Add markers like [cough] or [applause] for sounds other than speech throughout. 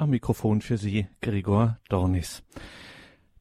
Am Mikrofon für Sie Gregor Dornis.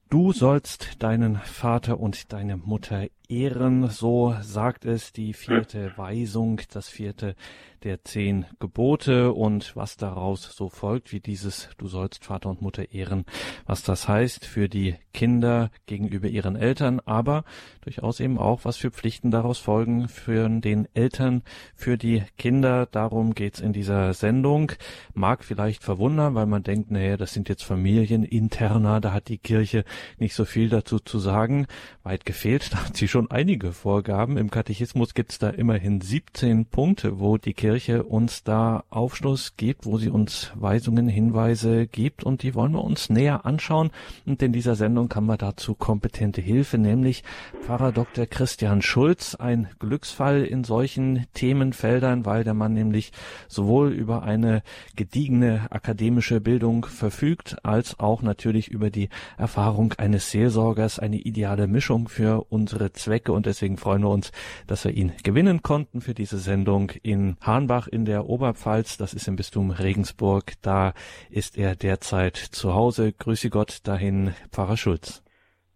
Du sollst deinen Vater und deine Mutter ehren, so sagt es die vierte Weisung, das vierte der zehn Gebote und was daraus so folgt, wie dieses Du sollst Vater und Mutter ehren, was das heißt für die Kinder gegenüber ihren Eltern, aber durchaus eben auch, was für Pflichten daraus folgen für den Eltern, für die Kinder. Darum geht's in dieser Sendung. Mag vielleicht verwundern, weil man denkt, naja, das sind jetzt Familieninterner, da hat die Kirche nicht so viel dazu zu sagen. Weit gefehlt, [laughs] da hat sie schon einige Vorgaben. Im Katechismus gibt's da immerhin 17 Punkte, wo die Kirche uns da Aufschluss gibt, wo sie uns Weisungen, Hinweise gibt und die wollen wir uns näher anschauen. Und in dieser Sendung haben wir dazu kompetente Hilfe, nämlich Pfarrer Dr. Christian Schulz, ein Glücksfall in solchen Themenfeldern, weil der Mann nämlich sowohl über eine gediegene akademische Bildung verfügt, als auch natürlich über die Erfahrung eines Seelsorgers, eine ideale Mischung für unsere Zwecke und deswegen freuen wir uns, dass wir ihn gewinnen konnten für diese Sendung in Hahnbach in der Oberpfalz, das ist im Bistum Regensburg. Da ist er derzeit zu Hause. Grüße Gott dahin, Pfarrer Schulz.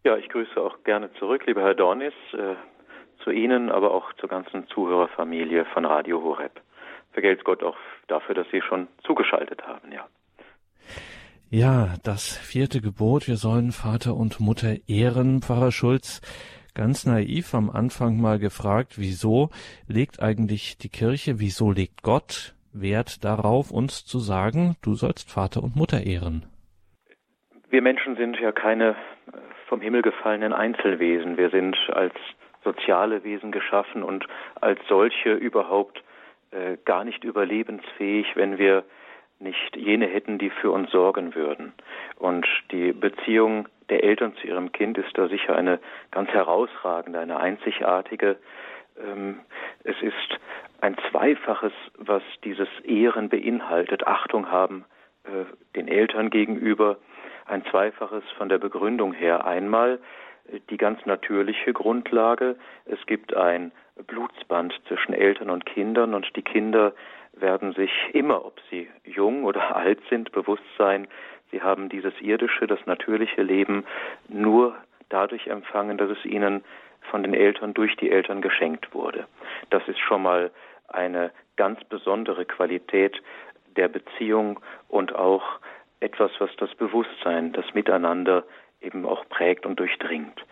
Ja, ich grüße auch gerne zurück, lieber Herr Dornis, äh, zu Ihnen, aber auch zur ganzen Zuhörerfamilie von Radio Horeb. Vergelt's Gott auch dafür, dass Sie schon zugeschaltet haben, ja. Ja, das vierte Gebot, wir sollen Vater und Mutter ehren, Pfarrer Schulz ganz naiv am Anfang mal gefragt, wieso legt eigentlich die Kirche, wieso legt Gott Wert darauf, uns zu sagen, du sollst Vater und Mutter ehren? Wir Menschen sind ja keine äh, vom Himmel gefallenen Einzelwesen. Wir sind als soziale Wesen geschaffen und als solche überhaupt äh, gar nicht überlebensfähig, wenn wir nicht jene hätten, die für uns sorgen würden. Und die Beziehung der Eltern zu ihrem Kind ist da sicher eine ganz herausragende, eine einzigartige. Ähm, es ist ein Zweifaches, was dieses Ehren beinhaltet, Achtung haben äh, den Eltern gegenüber, ein Zweifaches von der Begründung her. Einmal äh, die ganz natürliche Grundlage, es gibt ein Blutsband zwischen Eltern und Kindern und die Kinder werden sich immer, ob sie jung oder [laughs] alt sind, bewusst sein, sie haben dieses irdische, das natürliche Leben nur dadurch empfangen, dass es ihnen von den Eltern durch die Eltern geschenkt wurde. Das ist schon mal eine ganz besondere Qualität der Beziehung und auch etwas, was das Bewusstsein, das Miteinander eben auch prägt und durchdringt.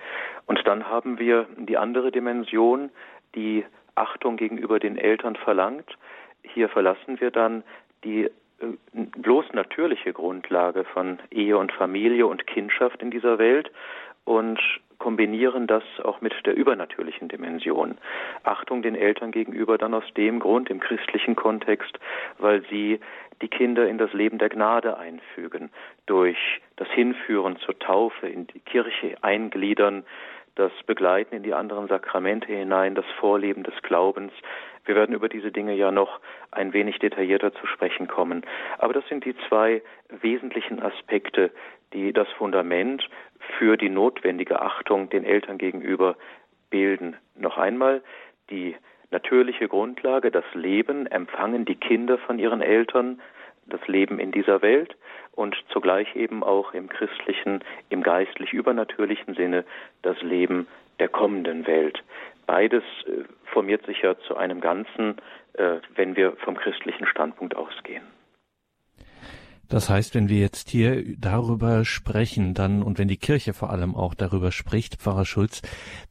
Und dann haben wir die andere Dimension, die Achtung gegenüber den Eltern verlangt, hier verlassen wir dann die bloß natürliche Grundlage von Ehe und Familie und Kindschaft in dieser Welt und kombinieren das auch mit der übernatürlichen Dimension. Achtung den Eltern gegenüber dann aus dem Grund im christlichen Kontext, weil sie die Kinder in das Leben der Gnade einfügen, durch das Hinführen zur Taufe, in die Kirche eingliedern, das Begleiten in die anderen Sakramente hinein, das Vorleben des Glaubens. Wir werden über diese Dinge ja noch ein wenig detaillierter zu sprechen kommen. Aber das sind die zwei wesentlichen Aspekte, die das Fundament für die notwendige Achtung den Eltern gegenüber bilden. Noch einmal die natürliche Grundlage, das Leben empfangen die Kinder von ihren Eltern, das Leben in dieser Welt und zugleich eben auch im christlichen, im geistlich übernatürlichen Sinne das Leben der kommenden Welt. Beides äh, formiert sich ja zu einem Ganzen, äh, wenn wir vom christlichen Standpunkt ausgehen. Das heißt, wenn wir jetzt hier darüber sprechen, dann und wenn die Kirche vor allem auch darüber spricht, Pfarrer Schulz,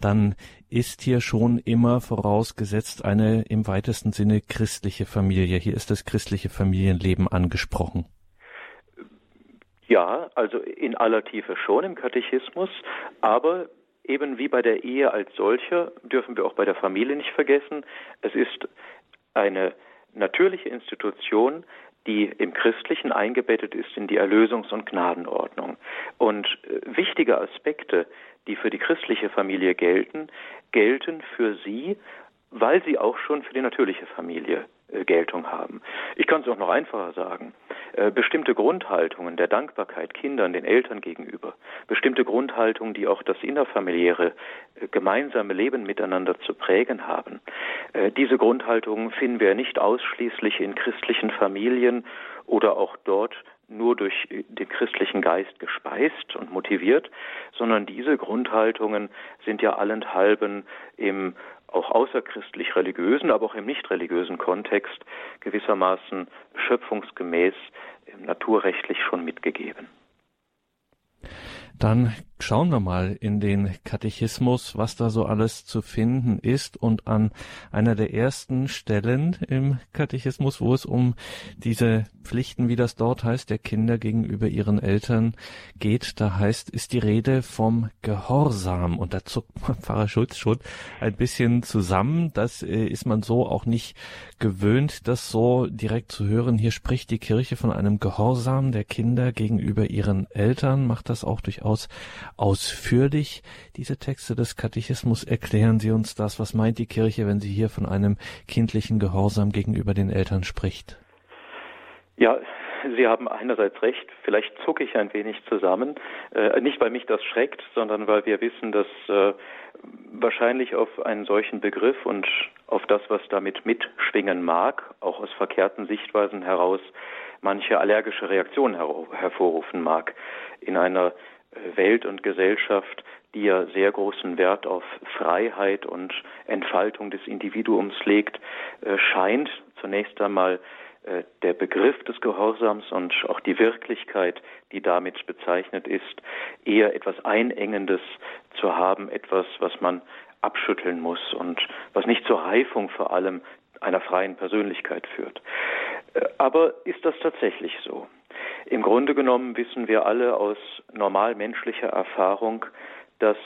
dann ist hier schon immer vorausgesetzt eine im weitesten Sinne christliche Familie. Hier ist das christliche Familienleben angesprochen. Ja, also in aller Tiefe schon im Katechismus, aber eben wie bei der Ehe als solche dürfen wir auch bei der Familie nicht vergessen, es ist eine natürliche Institution, die im Christlichen eingebettet ist in die Erlösungs- und Gnadenordnung. Und äh, wichtige Aspekte, die für die christliche Familie gelten, gelten für sie, weil sie auch schon für die natürliche Familie äh, Geltung haben. Ich kann es auch noch einfacher sagen. Äh, bestimmte Grundhaltungen der Dankbarkeit Kindern, den Eltern gegenüber, bestimmte Grundhaltungen, die auch das innerfamiliäre äh, gemeinsame Leben miteinander zu prägen haben. Diese Grundhaltungen finden wir nicht ausschließlich in christlichen Familien oder auch dort nur durch den christlichen Geist gespeist und motiviert, sondern diese Grundhaltungen sind ja allenthalben im auch außerchristlich religiösen, aber auch im nicht religiösen Kontext gewissermaßen schöpfungsgemäß naturrechtlich schon mitgegeben. Dann schauen wir mal in den Katechismus, was da so alles zu finden ist. Und an einer der ersten Stellen im Katechismus, wo es um diese Pflichten, wie das dort heißt, der Kinder gegenüber ihren Eltern geht, da heißt, ist die Rede vom Gehorsam. Und da zuckt [laughs] Pfarrer Schulz schon ein bisschen zusammen. Das äh, ist man so auch nicht gewöhnt, das so direkt zu hören. Hier spricht die Kirche von einem Gehorsam der Kinder gegenüber ihren Eltern, macht das auch durchaus durchaus ausführlich. Diese Texte des Katechismus erklären Sie uns das. Was meint die Kirche, wenn sie hier von einem kindlichen Gehorsam gegenüber den Eltern spricht? Ja, Sie haben einerseits recht, vielleicht zucke ich ein wenig zusammen, äh, nicht weil mich das schreckt, sondern weil wir wissen, dass äh, wahrscheinlich auf einen solchen Begriff und auf das, was damit mitschwingen mag, auch aus verkehrten Sichtweisen heraus, manche allergische Reaktionen her hervorrufen mag. In einer Welt und Gesellschaft, die ja sehr großen Wert auf Freiheit und Entfaltung des Individuums legt, äh, scheint zunächst einmal äh, der Begriff des Gehorsams und auch die Wirklichkeit, die damit bezeichnet ist, eher etwas Einengendes zu haben, etwas, was man abschütteln muss und was nicht zur Reifung vor allem einer freien Persönlichkeit führt. Äh, aber ist das tatsächlich so? Im Grunde genommen wissen wir alle aus normal menschlicher Erfahrung, dass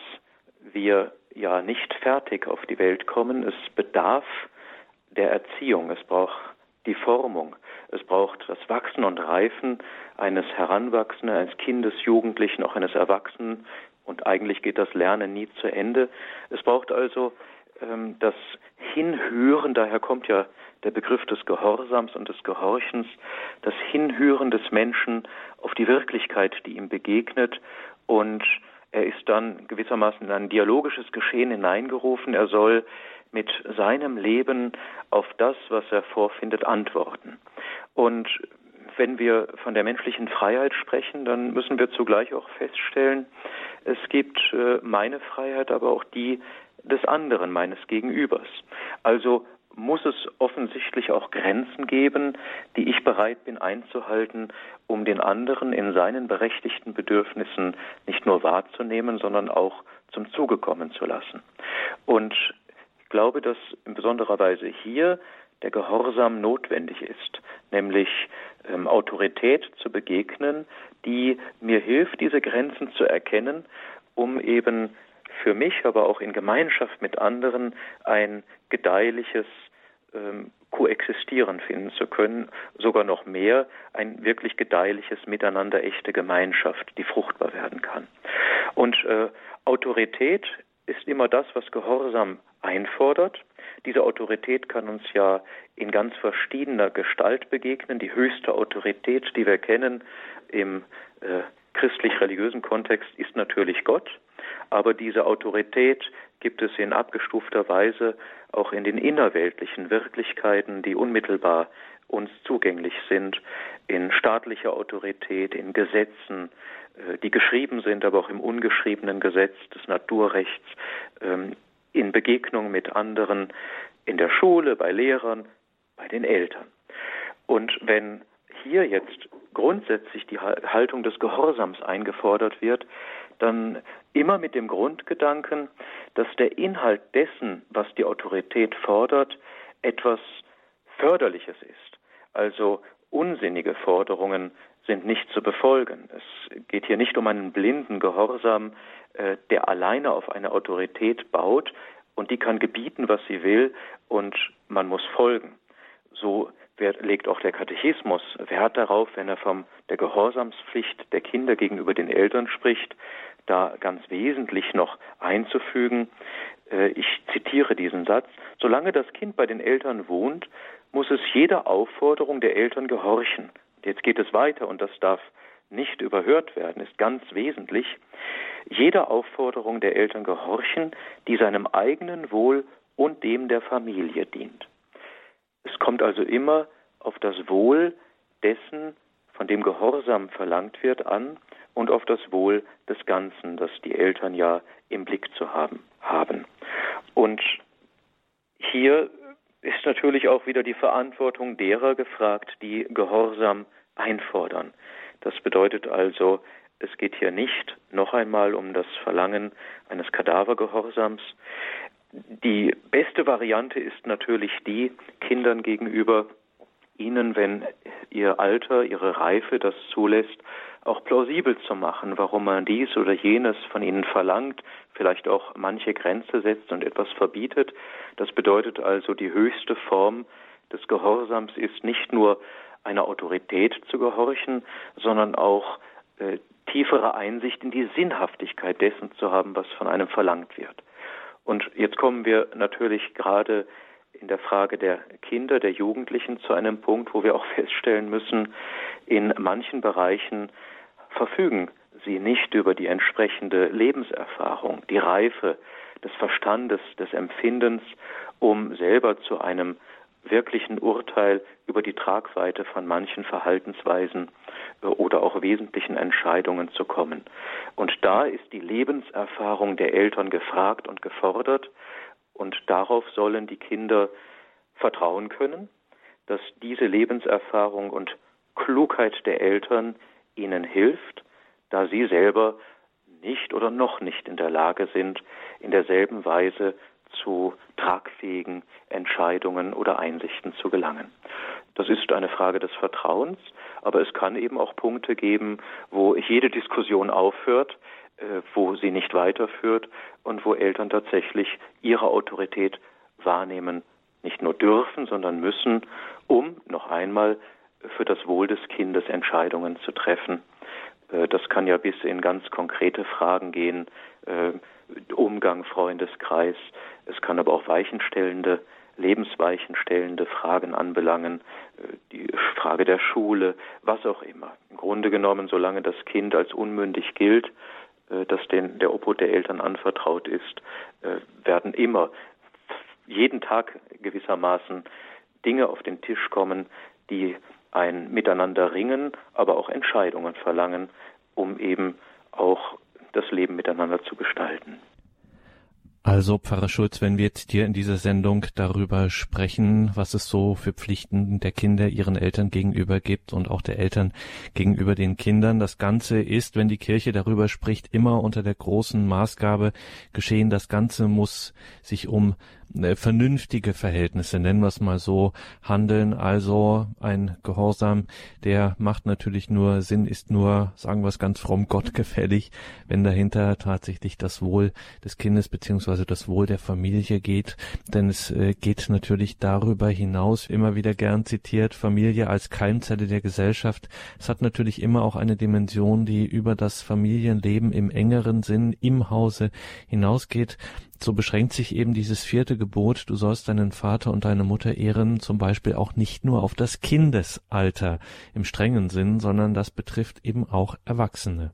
wir ja nicht fertig auf die Welt kommen. Es bedarf der Erziehung, es braucht die Formung, es braucht das Wachsen und Reifen eines Heranwachsenden, eines Kindes, Jugendlichen, auch eines Erwachsenen und eigentlich geht das Lernen nie zu Ende. Es braucht also ähm, das Hinhören, daher kommt ja der Begriff des Gehorsams und des Gehorchens, das Hinhören des Menschen auf die Wirklichkeit, die ihm begegnet und er ist dann gewissermaßen in ein dialogisches Geschehen hineingerufen. Er soll mit seinem Leben auf das, was er vorfindet, antworten. Und wenn wir von der menschlichen Freiheit sprechen, dann müssen wir zugleich auch feststellen, es gibt äh, meine Freiheit, aber auch die des anderen, meines Gegenübers. Also muss es offensichtlich auch Grenzen geben, die ich bereit bin einzuhalten, um den anderen in seinen berechtigten Bedürfnissen nicht nur wahrzunehmen, sondern auch zum Zuge kommen zu lassen. Und ich glaube, dass in besonderer Weise hier der Gehorsam notwendig ist, nämlich ähm, Autorität zu begegnen, die mir hilft, diese Grenzen zu erkennen, um eben für mich, aber auch in Gemeinschaft mit anderen ein gedeihliches ähm, Koexistieren finden zu können, sogar noch mehr ein wirklich gedeihliches Miteinander, echte Gemeinschaft, die fruchtbar werden kann. Und äh, Autorität ist immer das, was Gehorsam einfordert. Diese Autorität kann uns ja in ganz verschiedener Gestalt begegnen. Die höchste Autorität, die wir kennen im äh, christlich-religiösen Kontext, ist natürlich Gott. Aber diese Autorität gibt es in abgestufter Weise auch in den innerweltlichen Wirklichkeiten, die unmittelbar uns zugänglich sind, in staatlicher Autorität, in Gesetzen, äh, die geschrieben sind, aber auch im ungeschriebenen Gesetz des Naturrechts, ähm, in Begegnung mit anderen, in der Schule, bei Lehrern, bei den Eltern. Und wenn hier jetzt grundsätzlich die Haltung des Gehorsams eingefordert wird, dann immer mit dem Grundgedanken, dass der Inhalt dessen, was die Autorität fordert, etwas Förderliches ist. Also unsinnige Forderungen sind nicht zu befolgen. Es geht hier nicht um einen blinden Gehorsam, äh, der alleine auf eine Autorität baut und die kann gebieten, was sie will und man muss folgen. So legt auch der Katechismus Wert darauf, wenn er von der Gehorsamspflicht der Kinder gegenüber den Eltern spricht, da ganz wesentlich noch einzufügen. Äh, ich zitiere diesen Satz. Solange das Kind bei den Eltern wohnt, muss es jeder Aufforderung der Eltern gehorchen. Jetzt geht es weiter und das darf nicht überhört werden, ist ganz wesentlich. Jeder Aufforderung der Eltern gehorchen, die seinem eigenen Wohl und dem der Familie dient. Es kommt also immer auf das Wohl dessen, von dem Gehorsam verlangt wird, an und auf das Wohl des Ganzen, das die Eltern ja im Blick zu haben haben. Und hier ist natürlich auch wieder die Verantwortung derer gefragt, die Gehorsam einfordern. Das bedeutet also, es geht hier nicht noch einmal um das Verlangen eines Kadavergehorsams. Die beste Variante ist natürlich die, Kindern gegenüber ihnen, wenn ihr Alter, ihre Reife das zulässt, auch plausibel zu machen, warum man dies oder jenes von ihnen verlangt, vielleicht auch manche Grenze setzt und etwas verbietet. Das bedeutet also, die höchste Form des Gehorsams ist nicht nur einer Autorität zu gehorchen, sondern auch äh, tiefere Einsicht in die Sinnhaftigkeit dessen zu haben, was von einem verlangt wird. Und jetzt kommen wir natürlich gerade in der Frage der Kinder, der Jugendlichen zu einem Punkt, wo wir auch [laughs] feststellen müssen, in manchen Bereichen verfügen sie nicht über die entsprechende Lebenserfahrung, die Reife des Verstandes, des Empfindens, um selber zu einem wirklichen Urteil über die Tragweite von manchen Verhaltensweisen oder auch wesentlichen Entscheidungen zu kommen. Und da ist die Lebenserfahrung der Eltern gefragt und gefordert, und darauf sollen die Kinder vertrauen können, dass diese Lebenserfahrung und Klugheit der Eltern ihnen hilft, da sie selber nicht oder noch nicht in der Lage sind, in derselben Weise zu tragfähigen Entscheidungen oder Einsichten zu gelangen. Das ist eine Frage des Vertrauens, aber es kann eben auch Punkte geben, wo jede Diskussion aufhört, äh, wo sie nicht weiterführt und wo Eltern tatsächlich ihre Autorität wahrnehmen, nicht nur dürfen, sondern müssen, um noch einmal für das Wohl des Kindes Entscheidungen zu treffen. Äh, das kann ja bis in ganz konkrete Fragen gehen, äh, Umgang, Freundeskreis. Es kann aber auch weichenstellende, lebensweichenstellende Fragen anbelangen, die Frage der Schule, was auch immer. Im Grunde genommen, solange das Kind als unmündig gilt, äh, das den, der Obhut der Eltern anvertraut ist, äh, werden immer jeden Tag gewissermaßen Dinge auf den Tisch kommen, die ein Miteinander ringen, aber auch Entscheidungen verlangen, um eben auch das Leben miteinander zu gestalten. Also, Pfarrer Schulz, wenn wir jetzt hier in dieser Sendung darüber sprechen, was es so für Pflichten der Kinder ihren Eltern gegenüber gibt und auch der Eltern gegenüber den Kindern, das Ganze ist, wenn die Kirche darüber spricht, immer unter der großen Maßgabe geschehen. Das Ganze muss sich um vernünftige Verhältnisse, nennen wir es mal so, handeln. Also ein Gehorsam, der macht natürlich nur Sinn, ist nur, sagen wir es ganz fromm, [laughs] Gott gefällig, wenn dahinter tatsächlich das Wohl des Kindes beziehungsweise das Wohl der Familie geht. Denn es äh, geht natürlich darüber hinaus, immer wieder gern zitiert, Familie als Keimzelle der Gesellschaft. Es hat natürlich immer auch eine Dimension, die über das Familienleben im engeren Sinn im Hause hinausgeht so beschränkt sich eben dieses vierte Gebot, du sollst deinen Vater und deine Mutter ehren, zum Beispiel auch nicht nur auf das Kindesalter im strengen Sinn, sondern das betrifft eben auch Erwachsene.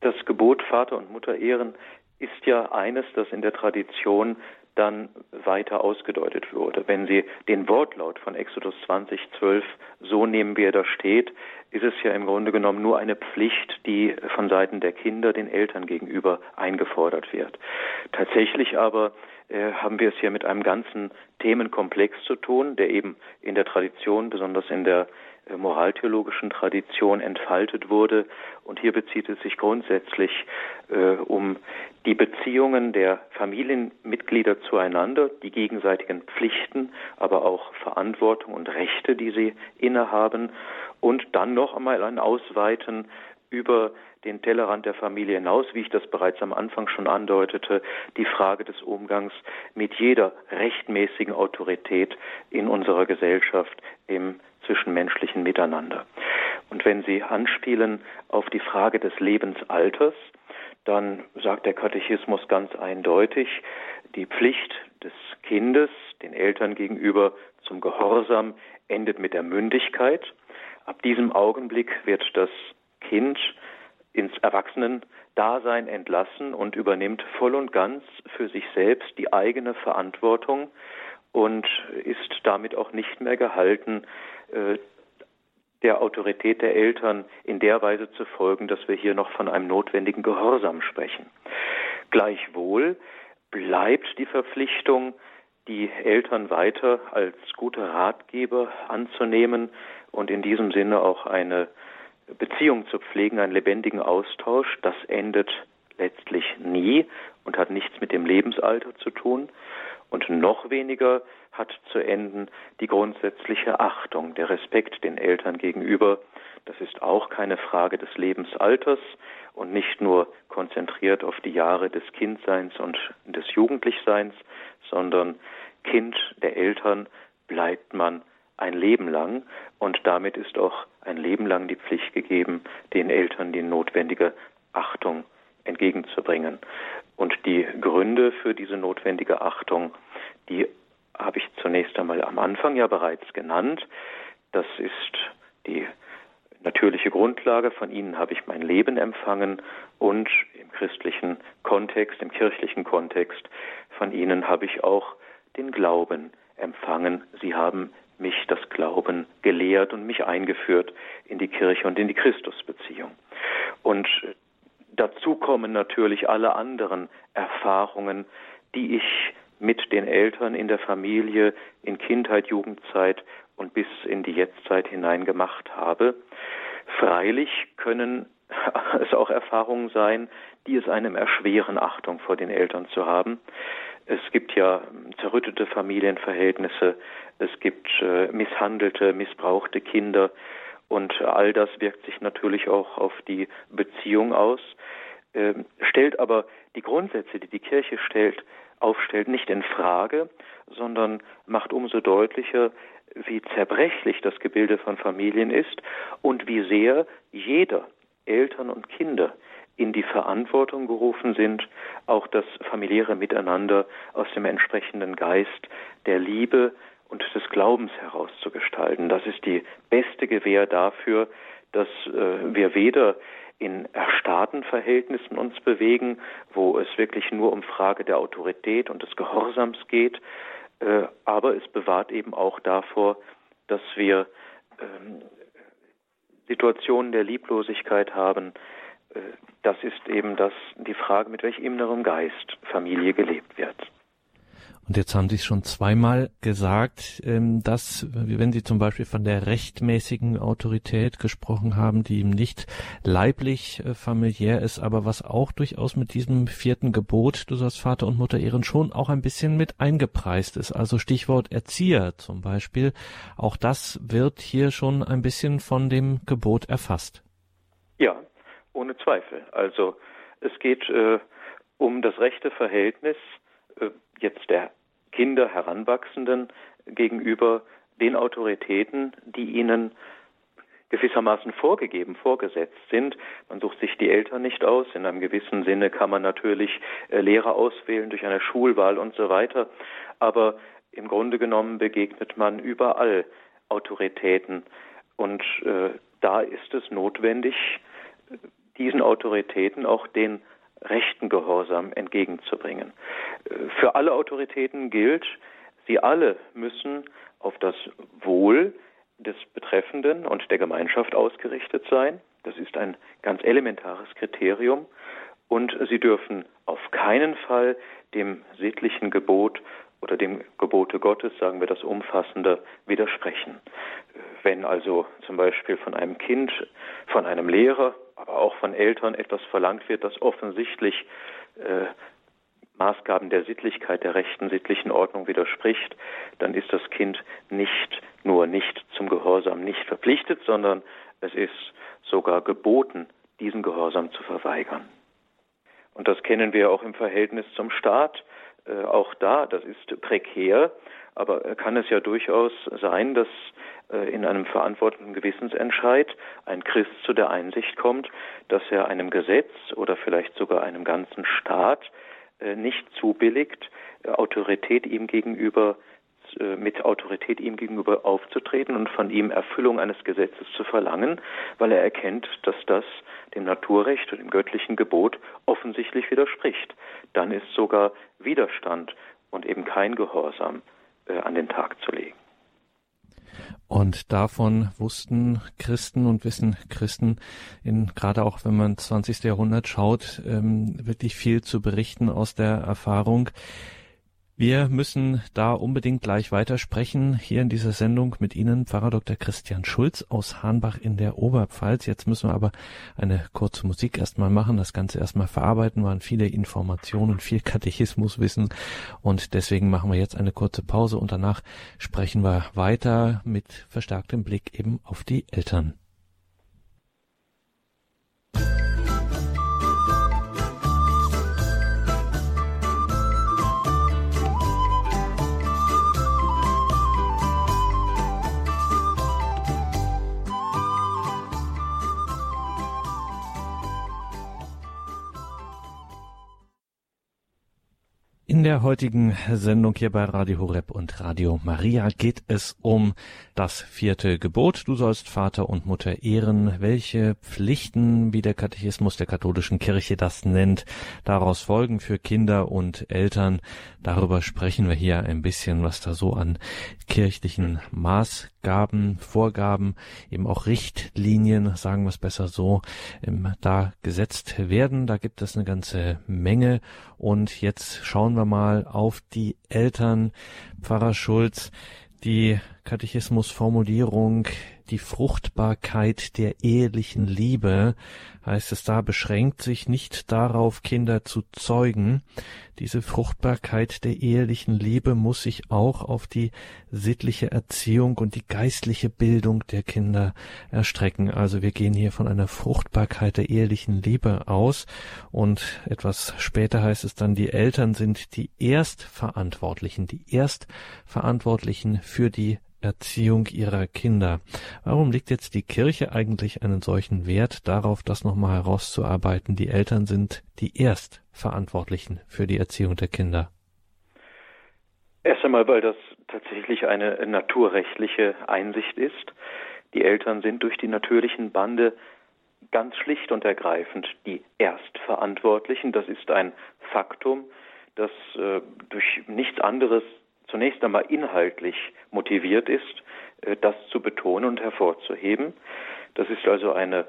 Das Gebot Vater und Mutter ehren ist ja eines, das in der Tradition dann weiter ausgedeutet wurde. Wenn Sie den Wortlaut von Exodus 20, 12 so nehmen, wie er da steht, ist es ja im Grunde genommen nur eine Pflicht, die von Seiten der Kinder den Eltern gegenüber eingefordert wird. Tatsächlich aber äh, haben wir es hier mit einem ganzen Themenkomplex zu tun, der eben in der Tradition, besonders in der moraltheologischen Tradition entfaltet wurde. Und hier bezieht es sich grundsätzlich äh, um die Beziehungen der Familienmitglieder zueinander, die gegenseitigen Pflichten, aber auch Verantwortung und Rechte, die sie innehaben. Und dann noch einmal ein Ausweiten über den Tellerrand der Familie hinaus, wie ich das bereits am Anfang schon andeutete, die Frage des Umgangs mit jeder rechtmäßigen Autorität in unserer Gesellschaft im zwischenmenschlichen Miteinander. Und wenn Sie anspielen auf die Frage des Lebensalters, dann sagt der Katechismus ganz eindeutig, die Pflicht des Kindes den Eltern gegenüber zum Gehorsam endet mit der Mündigkeit. Ab diesem Augenblick wird das Kind ins Erwachsenendasein entlassen und übernimmt voll und ganz für sich selbst die eigene Verantwortung und ist damit auch nicht mehr gehalten, äh, der Autorität der Eltern in der Weise zu folgen, dass wir hier noch von einem notwendigen Gehorsam sprechen. Gleichwohl bleibt die Verpflichtung, die Eltern weiter als gute Ratgeber anzunehmen und in diesem Sinne auch eine Beziehung zu pflegen, einen lebendigen Austausch. Das endet letztlich nie und hat nichts mit dem Lebensalter zu tun. Und noch weniger hat zu enden die grundsätzliche Achtung, der Respekt den Eltern gegenüber. Das ist auch keine Frage des Lebensalters und nicht nur konzentriert auf die Jahre des Kindseins und des Jugendlichseins, sondern Kind der Eltern bleibt man ein Leben lang und damit ist auch ein Leben lang die Pflicht gegeben, den Eltern die notwendige Achtung entgegenzubringen. Und die Gründe für diese notwendige Achtung, die habe ich zunächst einmal am Anfang ja bereits genannt. Das ist die natürliche Grundlage. Von ihnen habe ich mein Leben empfangen und im christlichen Kontext, im kirchlichen Kontext, von ihnen habe ich auch den Glauben empfangen. Sie haben mich das Glauben gelehrt und mich eingeführt in die Kirche und in die Christusbeziehung. Und dazu kommen natürlich alle anderen Erfahrungen, die ich mit den Eltern in der Familie, in Kindheit, Jugendzeit und bis in die Jetztzeit hinein gemacht habe. Freilich können [laughs] es auch Erfahrungen sein, die es einem erschweren, Achtung vor den Eltern zu haben. Es gibt ja zerrüttete Familienverhältnisse, es gibt äh, misshandelte, missbrauchte Kinder und all das wirkt sich natürlich auch auf die Beziehung aus, äh, stellt aber die Grundsätze, die die Kirche stellt, aufstellt, nicht in Frage, sondern macht umso deutlicher, wie zerbrechlich das Gebilde von Familien ist und wie sehr jeder, Eltern und Kinder, in die Verantwortung gerufen sind, auch das familiäre Miteinander aus dem entsprechenden Geist der Liebe und des Glaubens herauszugestalten. Das ist die beste Gewähr dafür, dass äh, wir weder in erstarrten Verhältnissen uns bewegen, wo es wirklich nur um Frage der Autorität und des Gehorsams geht, äh, aber es bewahrt eben auch davor, dass wir ähm, Situationen der Lieblosigkeit haben, äh, das ist eben das, die Frage, mit welchem inneren Geist Familie gelebt wird. Und jetzt haben Sie es schon zweimal gesagt, ähm, dass, wenn Sie zum Beispiel von der rechtmäßigen Autorität gesprochen haben, die ihm nicht leiblich äh, familiär ist, aber was auch durchaus mit diesem vierten Gebot, du sollst Vater und Mutter ehren, schon auch ein bisschen mit eingepreist ist. Also Stichwort Erzieher zum Beispiel. Auch das wird hier schon ein bisschen von dem Gebot erfasst. Ja, ohne Zweifel. Also es geht äh, um das rechte Verhältnis äh, jetzt der Kinder, Heranwachsenden gegenüber den Autoritäten, die ihnen gewissermaßen vorgegeben, vorgesetzt sind. Man sucht sich die Eltern nicht aus. In einem gewissen Sinne kann man natürlich äh, Lehrer auswählen durch eine Schulwahl und so weiter. Aber im Grunde genommen begegnet man überall Autoritäten. Und äh, da ist es notwendig, diesen Autoritäten auch den rechten Gehorsam entgegenzubringen. Für alle Autoritäten gilt, sie alle müssen auf das Wohl des Betreffenden und der Gemeinschaft ausgerichtet sein. Das ist ein ganz elementares Kriterium. Und sie dürfen auf keinen Fall dem sittlichen Gebot oder dem Gebote Gottes, sagen wir das umfassender, widersprechen. Wenn also zum Beispiel von einem Kind, von einem Lehrer auch von Eltern etwas verlangt wird, das offensichtlich äh, Maßgaben der Sittlichkeit, der rechten sittlichen Ordnung widerspricht, dann ist das Kind nicht nur nicht zum Gehorsam nicht verpflichtet, sondern es ist sogar geboten, diesen Gehorsam zu verweigern. Und das kennen wir auch im Verhältnis zum Staat. Äh, auch da, das ist prekär, aber kann es ja durchaus sein, dass in einem verantwortlichen Gewissensentscheid ein Christ zu der Einsicht kommt, dass er einem Gesetz oder vielleicht sogar einem ganzen Staat äh, nicht zubilligt, äh, Autorität ihm gegenüber mit Autorität ihm gegenüber aufzutreten und von ihm Erfüllung eines Gesetzes zu verlangen, weil er erkennt, dass das dem Naturrecht und dem göttlichen Gebot offensichtlich widerspricht. Dann ist sogar Widerstand und eben kein Gehorsam an den Tag zu legen. Und davon wussten Christen und wissen Christen, in, gerade auch wenn man 20. Jahrhundert schaut, ähm, wirklich viel zu berichten aus der Erfahrung. Wir müssen da unbedingt gleich weitersprechen, hier in dieser Sendung mit Ihnen, Pfarrer Dr. Christian Schulz aus Hahnbach in der Oberpfalz. Jetzt müssen wir aber eine kurze Musik erstmal machen, das Ganze erstmal verarbeiten, waren viele Informationen, viel Katechismuswissen und deswegen machen wir jetzt eine kurze Pause und danach sprechen wir weiter mit verstärktem Blick eben auf die Eltern. In der heutigen Sendung hier bei Radio Horeb und Radio Maria geht es um das vierte Gebot. Du sollst Vater und Mutter ehren. Welche Pflichten, wie der Katechismus der katholischen Kirche das nennt, daraus folgen für Kinder und Eltern. Darüber sprechen wir hier ein bisschen, was da so an kirchlichen Maßgaben, Vorgaben, eben auch Richtlinien, sagen wir es besser so, da gesetzt werden. Da gibt es eine ganze Menge. Und jetzt schauen wir mal auf die Eltern. Pfarrer Schulz, die Katechismusformulierung, die Fruchtbarkeit der ehelichen Liebe, heißt es da, beschränkt sich nicht darauf, Kinder zu zeugen. Diese Fruchtbarkeit der ehelichen Liebe muss sich auch auf die sittliche Erziehung und die geistliche Bildung der Kinder erstrecken. Also wir gehen hier von einer Fruchtbarkeit der ehelichen Liebe aus und etwas später heißt es dann, die Eltern sind die Erstverantwortlichen, die Erstverantwortlichen für die Erziehung ihrer Kinder. Warum legt jetzt die Kirche eigentlich einen solchen Wert darauf, das nochmal herauszuarbeiten? Die Eltern sind die Erstverantwortlichen für die Erziehung der Kinder. Erst einmal, weil das tatsächlich eine naturrechtliche Einsicht ist. Die Eltern sind durch die natürlichen Bande ganz schlicht und ergreifend die Erstverantwortlichen. Das ist ein Faktum, das äh, durch nichts anderes zunächst einmal inhaltlich motiviert ist, äh, das zu betonen und hervorzuheben. Das ist also eine,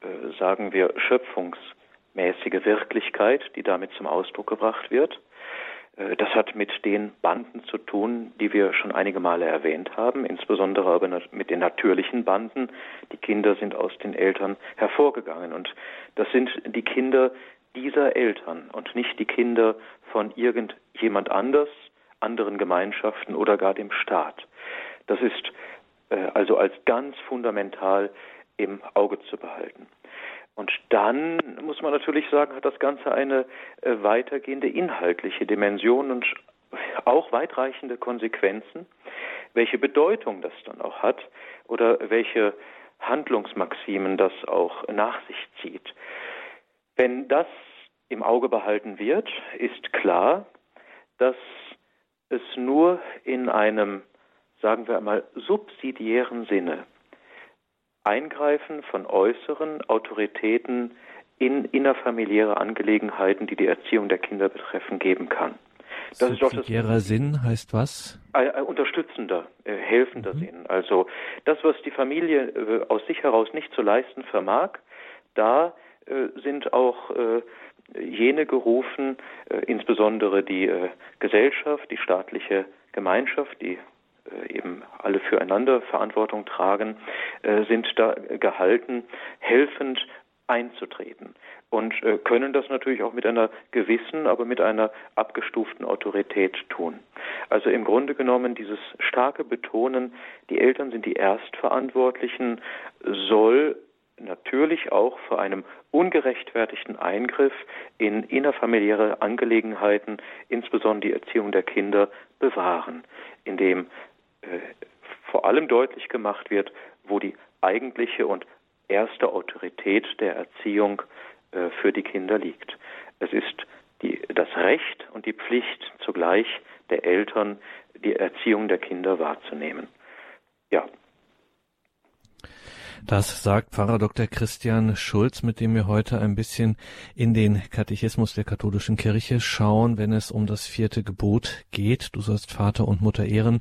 äh, sagen wir, schöpfungsmäßige Wirklichkeit, die damit zum Ausdruck gebracht wird. Äh, das hat mit den Banden zu tun, die wir schon einige Male erwähnt haben, insbesondere aber mit den natürlichen Banden. Die Kinder sind aus den Eltern hervorgegangen und das sind die Kinder dieser Eltern und nicht die Kinder von irgendjemand anders, anderen Gemeinschaften oder gar dem Staat. Das ist äh, also als ganz fundamental im Auge zu behalten. Und dann muss man natürlich sagen, hat das Ganze eine äh, weitergehende inhaltliche Dimension und auch weitreichende Konsequenzen, welche Bedeutung das dann auch hat oder welche Handlungsmaximen das auch nach sich zieht. Wenn das im Auge behalten wird, ist klar, dass es nur in einem, sagen wir einmal, subsidiären Sinne Eingreifen von äußeren Autoritäten in innerfamiliäre Angelegenheiten, die die Erziehung der Kinder betreffen, geben kann. Das Subsidiärer Sinn heißt was? Ein, ein unterstützender, äh, helfender mhm. Sinn. Also das, was die Familie äh, aus sich heraus nicht zu leisten vermag, da äh, sind auch äh, jene gerufen, äh, insbesondere die äh, Gesellschaft, die staatliche Gemeinschaft, die äh, eben alle füreinander Verantwortung tragen, sind da gehalten, helfend einzutreten und können das natürlich auch mit einer gewissen, aber mit einer abgestuften Autorität tun. Also im Grunde genommen dieses starke Betonen, die Eltern sind die Erstverantwortlichen, soll natürlich auch vor einem ungerechtfertigten Eingriff in innerfamiliäre Angelegenheiten, insbesondere die Erziehung der Kinder, bewahren, indem äh, vor allem deutlich gemacht wird, wo die eigentliche und erste Autorität der Erziehung äh, für die Kinder liegt. Es ist die, das Recht und die Pflicht zugleich der Eltern, die Erziehung der Kinder wahrzunehmen. Ja, Das sagt Pfarrer Dr. Christian Schulz, mit dem wir heute ein bisschen in den Katechismus der katholischen Kirche schauen, wenn es um das vierte Gebot geht. Du sollst Vater und Mutter ehren.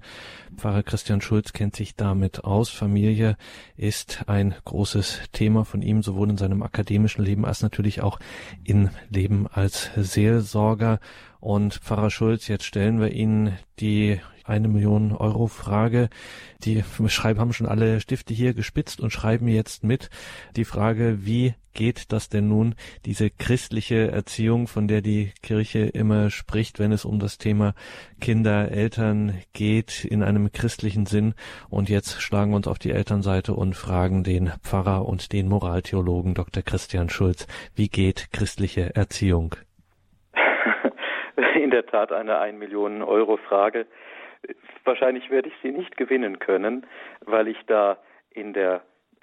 Pfarrer Christian Schulz kennt sich damit aus. Familie ist ein großes Thema von ihm, sowohl in seinem akademischen Leben als natürlich auch im Leben als Seelsorger. Und Pfarrer Schulz, jetzt stellen wir Ihnen die eine Million Euro Frage. Die schreiben, haben schon alle Stifte hier gespitzt und schreiben jetzt mit die Frage, wie geht das denn nun, diese christliche Erziehung, von der die Kirche immer spricht, wenn es um das Thema Kinder, Eltern geht, in einem christlichen Sinn. Und jetzt schlagen wir uns auf die Elternseite und fragen den Pfarrer und den Moraltheologen Dr. Christian Schulz, wie geht christliche Erziehung? [laughs] In der Tat eine 1 Millionen Euro Frage. Wahrscheinlich werde ich sie nicht gewinnen können, weil ich da in der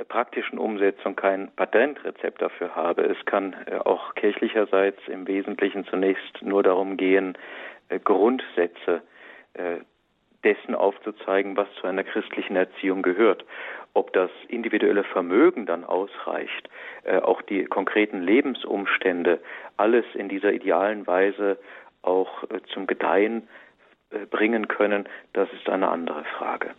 praktischen Umsetzung kein Patentrezept dafür habe. Es kann äh, auch kirchlicherseits im Wesentlichen zunächst nur darum gehen, äh, Grundsätze äh, dessen aufzuzeigen, was zu einer christlichen Erziehung gehört. Ob das individuelle Vermögen dann ausreicht, auch die konkreten Lebensumstände, alles in dieser idealen Weise auch zum Gedeihen bringen können, das ist eine andere Frage.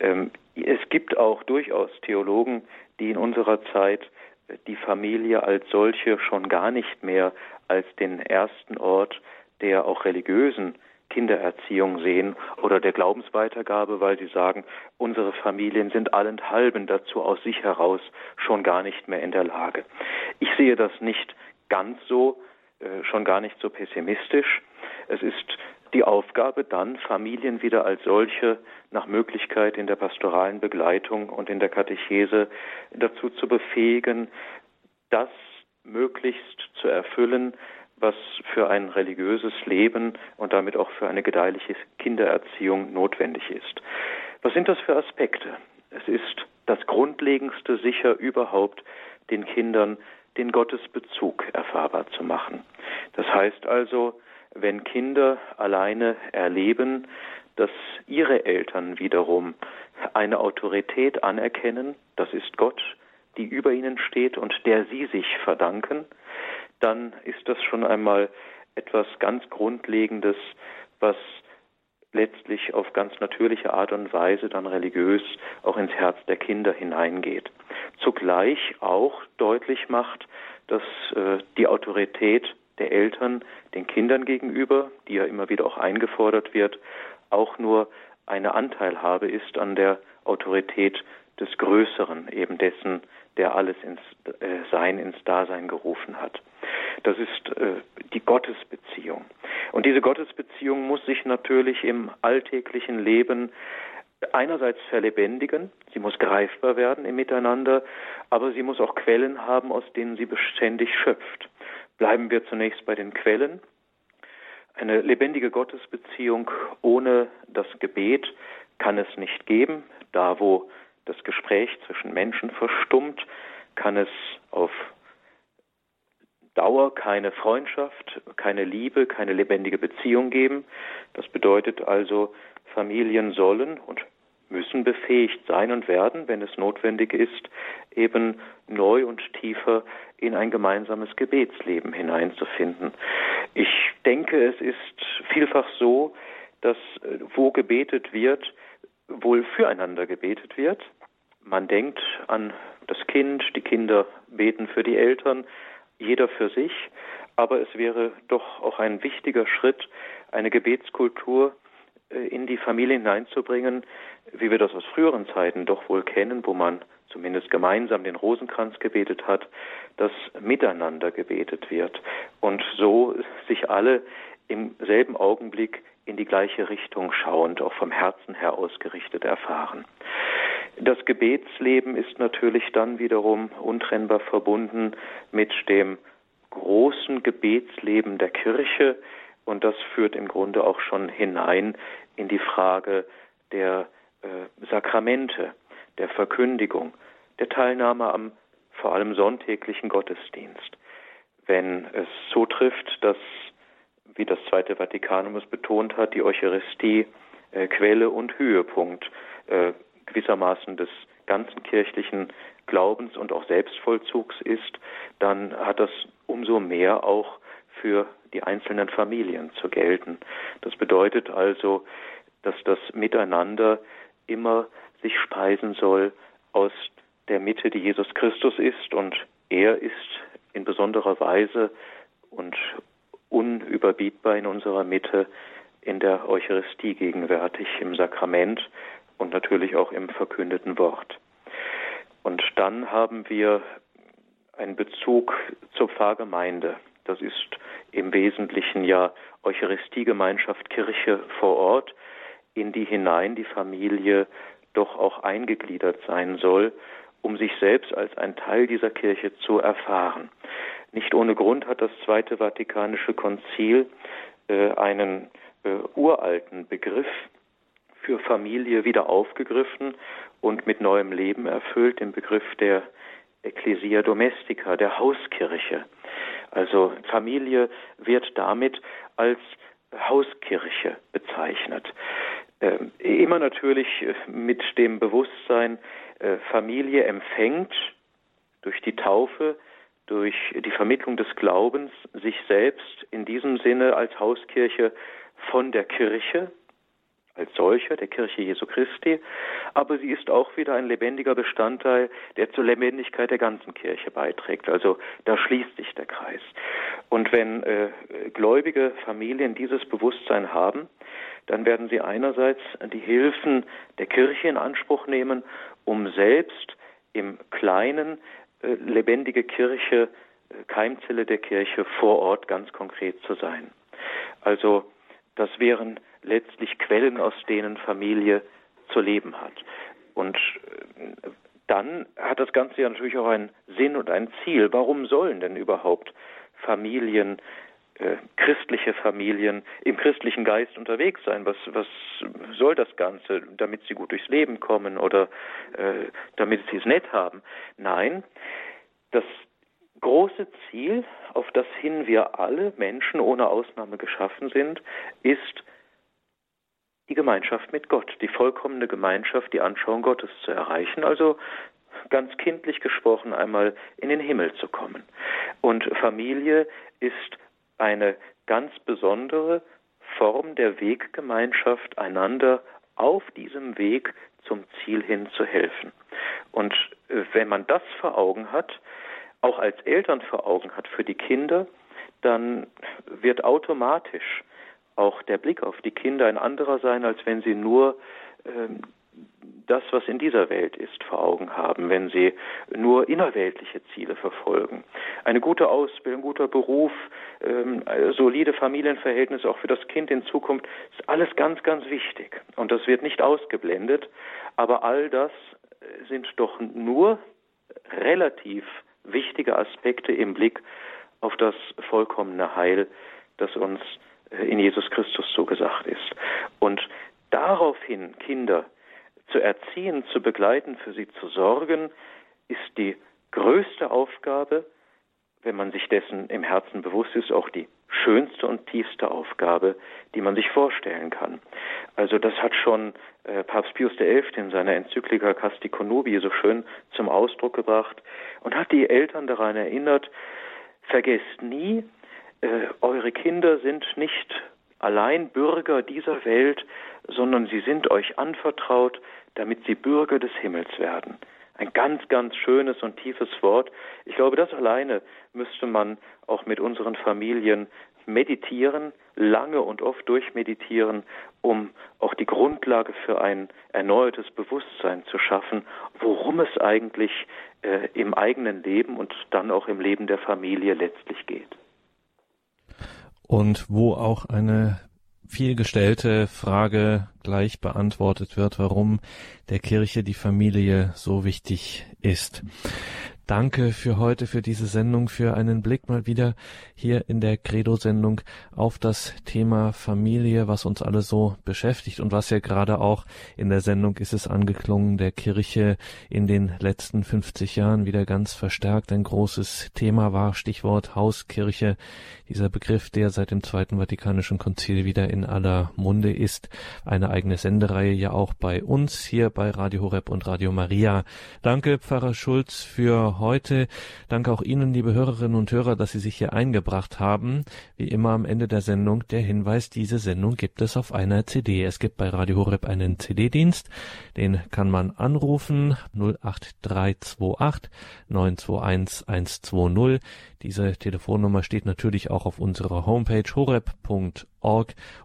Ähm, es gibt auch durchaus Theologen, die in unserer Zeit äh, die Familie als solche schon gar nicht mehr als den ersten Ort der auch religiösen Kindererziehung sehen oder der Glaubensweitergabe, weil sie sagen, unsere Familien sind allenthalben dazu aus sich heraus schon gar nicht mehr in der Lage. Ich sehe das nicht ganz so, äh, schon gar nicht so pessimistisch. Es ist die Aufgabe dann, Familien wieder als solche nach Möglichkeit in der pastoralen Begleitung und in der Katechese dazu zu befähigen, das möglichst zu erfüllen, was für ein religiöses Leben und damit auch für eine gedeihliche Kindererziehung notwendig ist. Was sind das für Aspekte? Es ist das Grundlegendste sicher überhaupt, den Kindern den Gottesbezug erfahrbar zu machen. Das heißt also, wenn Kinder alleine erleben, dass ihre Eltern wiederum eine Autorität anerkennen, das ist Gott, die über ihnen steht und der sie sich verdanken, dann ist das schon einmal etwas ganz Grundlegendes, was letztlich auf ganz natürliche Art und Weise dann religiös auch ins Herz der Kinder hineingeht. Zugleich auch deutlich macht, dass äh, die Autorität der Eltern den Kindern gegenüber, die ja immer wieder auch eingefordert wird, auch nur eine Anteilhabe ist an der Autorität des Größeren, eben dessen, der alles ins äh, Sein, ins Dasein gerufen hat. Das ist äh, die Gottesbeziehung. Und diese Gottesbeziehung muss sich natürlich im alltäglichen Leben einerseits verlebendigen, sie muss greifbar werden im Miteinander, aber sie muss auch Quellen haben, aus denen sie beständig schöpft. Bleiben wir zunächst bei den Quellen. Eine lebendige Gottesbeziehung ohne das Gebet kann es nicht geben. Da, wo das Gespräch zwischen Menschen verstummt, kann es auf Dauer keine Freundschaft, keine Liebe, keine lebendige Beziehung geben. Das bedeutet also, Familien sollen und müssen befähigt sein und werden, wenn es notwendig ist, eben neu und tiefer in ein gemeinsames Gebetsleben hineinzufinden. Ich denke, es ist vielfach so, dass äh, wo gebetet wird, wohl füreinander gebetet wird. Man denkt an das Kind, die Kinder beten für die Eltern, jeder für sich, aber es wäre doch auch ein wichtiger Schritt, eine Gebetskultur in die Familie hineinzubringen, wie wir das aus früheren Zeiten doch wohl kennen, wo man zumindest gemeinsam den Rosenkranz gebetet hat, dass miteinander gebetet wird und so sich alle im selben Augenblick in die gleiche Richtung schauend, auch vom Herzen her ausgerichtet erfahren. Das Gebetsleben ist natürlich dann wiederum untrennbar verbunden mit dem großen Gebetsleben der Kirche und das führt im Grunde auch schon hinein in die Frage der äh, Sakramente, der Verkündigung, der Teilnahme am vor allem sonntäglichen Gottesdienst. Wenn es so trifft, dass, wie das Zweite Vatikanum es betont hat, die Eucharistie äh, Quelle und Höhepunkt äh, gewissermaßen des ganzen kirchlichen Glaubens und auch Selbstvollzugs ist, dann hat das umso mehr auch für die einzelnen Familien zu gelten. Das bedeutet also, dass das Miteinander immer sich speisen soll aus der Mitte, die Jesus Christus ist und er ist in besonderer Weise und unüberbietbar in unserer Mitte in der Eucharistie gegenwärtig, im Sakrament und natürlich auch im verkündeten Wort. Und dann haben wir einen Bezug zur Pfarrgemeinde. Das ist im Wesentlichen ja Eucharistiegemeinschaft Kirche vor Ort, in die hinein die Familie doch auch eingegliedert sein soll, um sich selbst als ein Teil dieser Kirche zu erfahren. Nicht ohne Grund hat das Zweite Vatikanische Konzil äh, einen äh, uralten Begriff für Familie wieder aufgegriffen und mit neuem Leben erfüllt, den Begriff der Ecclesia Domestica, der Hauskirche. Also Familie wird damit als Hauskirche bezeichnet. Ähm, immer natürlich mit dem Bewusstsein, äh, Familie empfängt durch die Taufe, durch die Vermittlung des Glaubens sich selbst in diesem Sinne als Hauskirche von der Kirche, als solcher, der Kirche Jesu Christi, aber sie ist auch wieder ein lebendiger Bestandteil, der zur Lebendigkeit der ganzen Kirche beiträgt. Also da schließt sich der Kreis. Und wenn äh, gläubige Familien dieses Bewusstsein haben, dann werden sie einerseits die Hilfen der Kirche in Anspruch nehmen, um selbst im Kleinen äh, lebendige Kirche, äh, Keimzelle der Kirche vor Ort ganz konkret zu sein. Also das wären letztlich Quellen, aus denen Familie zu leben hat. Und äh, dann hat das Ganze ja natürlich auch einen Sinn und ein Ziel. Warum sollen denn überhaupt Familien, äh, christliche Familien im christlichen Geist unterwegs sein? Was, was soll das Ganze? Damit sie gut durchs Leben kommen oder äh, damit sie es nett haben? Nein, das große Ziel, auf das hin wir alle Menschen ohne Ausnahme geschaffen sind, ist die Gemeinschaft mit Gott, die vollkommene Gemeinschaft, die Anschauung Gottes zu erreichen, also ganz kindlich gesprochen einmal in den Himmel zu kommen. Und Familie ist eine ganz besondere Form der Weggemeinschaft, einander auf diesem Weg zum Ziel hin zu helfen. Und äh, wenn man das vor Augen hat, auch als Eltern vor Augen hat für die Kinder, dann wird automatisch auch der Blick auf die Kinder ein anderer sein, als wenn sie nur ähm, das, was in dieser Welt ist, vor Augen haben, wenn sie nur innerweltliche Ziele verfolgen. Eine gute Ausbildung, guter Beruf, ähm, solide Familienverhältnisse auch für das Kind in Zukunft, ist alles ganz, ganz wichtig. Und das wird nicht ausgeblendet. Aber all das sind doch nur relativ wichtige Aspekte im Blick auf das vollkommene Heil, das uns in Jesus Christus zugesagt ist. Und daraufhin Kinder zu erziehen, zu begleiten, für sie zu sorgen, ist die größte Aufgabe, wenn man sich dessen im Herzen bewusst ist, auch die schönste und tiefste Aufgabe, die man sich vorstellen kann. Also das hat schon äh, Papst Pius XI. in seiner Enzyklika Casti Connubii so schön zum Ausdruck gebracht und hat die Eltern daran erinnert, vergesst nie, äh, eure Kinder sind nicht allein Bürger dieser Welt, sondern sie sind euch anvertraut, damit sie Bürger des Himmels werden. Ein ganz, ganz schönes und tiefes Wort. Ich glaube, das alleine müsste man auch mit unseren Familien meditieren, lange und oft durchmeditieren, um auch die Grundlage für ein erneuertes Bewusstsein zu schaffen, worum es eigentlich äh, im eigenen Leben und dann auch im Leben der Familie letztlich geht. Und wo auch eine vielgestellte Frage gleich beantwortet wird, warum der Kirche die Familie so wichtig ist. Danke für heute, für diese Sendung, für einen Blick mal wieder hier in der Credo-Sendung auf das Thema Familie, was uns alle so beschäftigt und was ja gerade auch in der Sendung ist es angeklungen, der Kirche in den letzten 50 Jahren wieder ganz verstärkt ein großes Thema war. Stichwort Hauskirche, dieser Begriff, der seit dem Zweiten Vatikanischen Konzil wieder in aller Munde ist. Eine eigene Sendereihe ja auch bei uns hier bei Radio Horeb und Radio Maria. Danke, Pfarrer Schulz, für heute. Danke auch Ihnen, liebe Hörerinnen und Hörer, dass Sie sich hier eingebracht haben. Wie immer am Ende der Sendung der Hinweis, diese Sendung gibt es auf einer CD. Es gibt bei Radio Horeb einen CD-Dienst, den kann man anrufen 08328 921 120. Diese Telefonnummer steht natürlich auch auf unserer Homepage horeb.org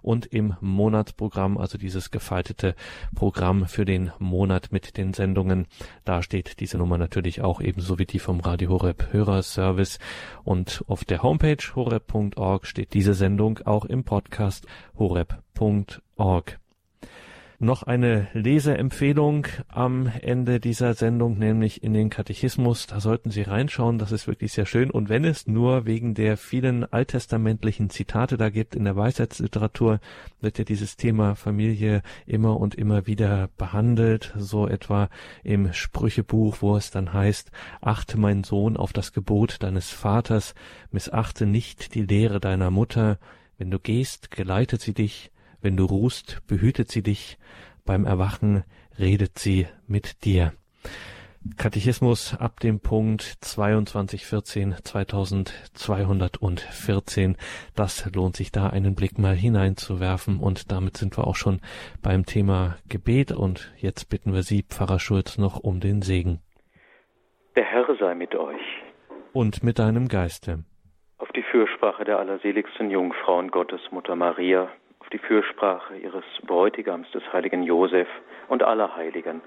und im Monatsprogramm, also dieses gefaltete Programm für den Monat mit den Sendungen. Da steht diese Nummer natürlich auch ebenso wie die vom Radio Horeb Hörerservice. Und auf der Homepage horeb.org steht diese Sendung auch im Podcast horeb.org noch eine Leseempfehlung am Ende dieser Sendung, nämlich in den Katechismus. Da sollten Sie reinschauen, das ist wirklich sehr schön. Und wenn es nur wegen der vielen alttestamentlichen Zitate da gibt in der Weisheitsliteratur, wird ja dieses Thema Familie immer und immer wieder behandelt. So etwa im Sprüchebuch, wo es dann heißt, achte mein Sohn auf das Gebot deines Vaters, missachte nicht die Lehre deiner Mutter. Wenn du gehst, geleitet sie dich, wenn du ruhst, behütet sie dich, beim Erwachen redet sie mit dir. Katechismus ab dem Punkt 2214, 2214. Das lohnt sich da einen Blick mal hineinzuwerfen und damit sind wir auch schon beim Thema Gebet und jetzt bitten wir Sie, Pfarrer Schulz, noch um den Segen. Der Herr sei mit euch. Und mit deinem Geiste. Auf die Fürsprache der allerseligsten Jungfrau und Gottesmutter Maria die Fürsprache ihres Bräutigams, des heiligen Josef und aller Heiligen.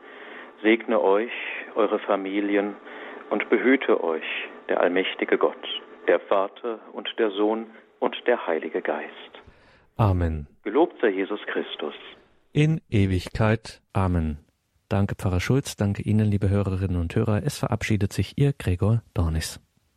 Segne euch, eure Familien und behüte euch der allmächtige Gott, der Vater und der Sohn und der Heilige Geist. Amen. Gelobt sei Jesus Christus. In Ewigkeit. Amen. Danke, Pfarrer Schulz. Danke Ihnen, liebe Hörerinnen und Hörer. Es verabschiedet sich Ihr Gregor Dornis.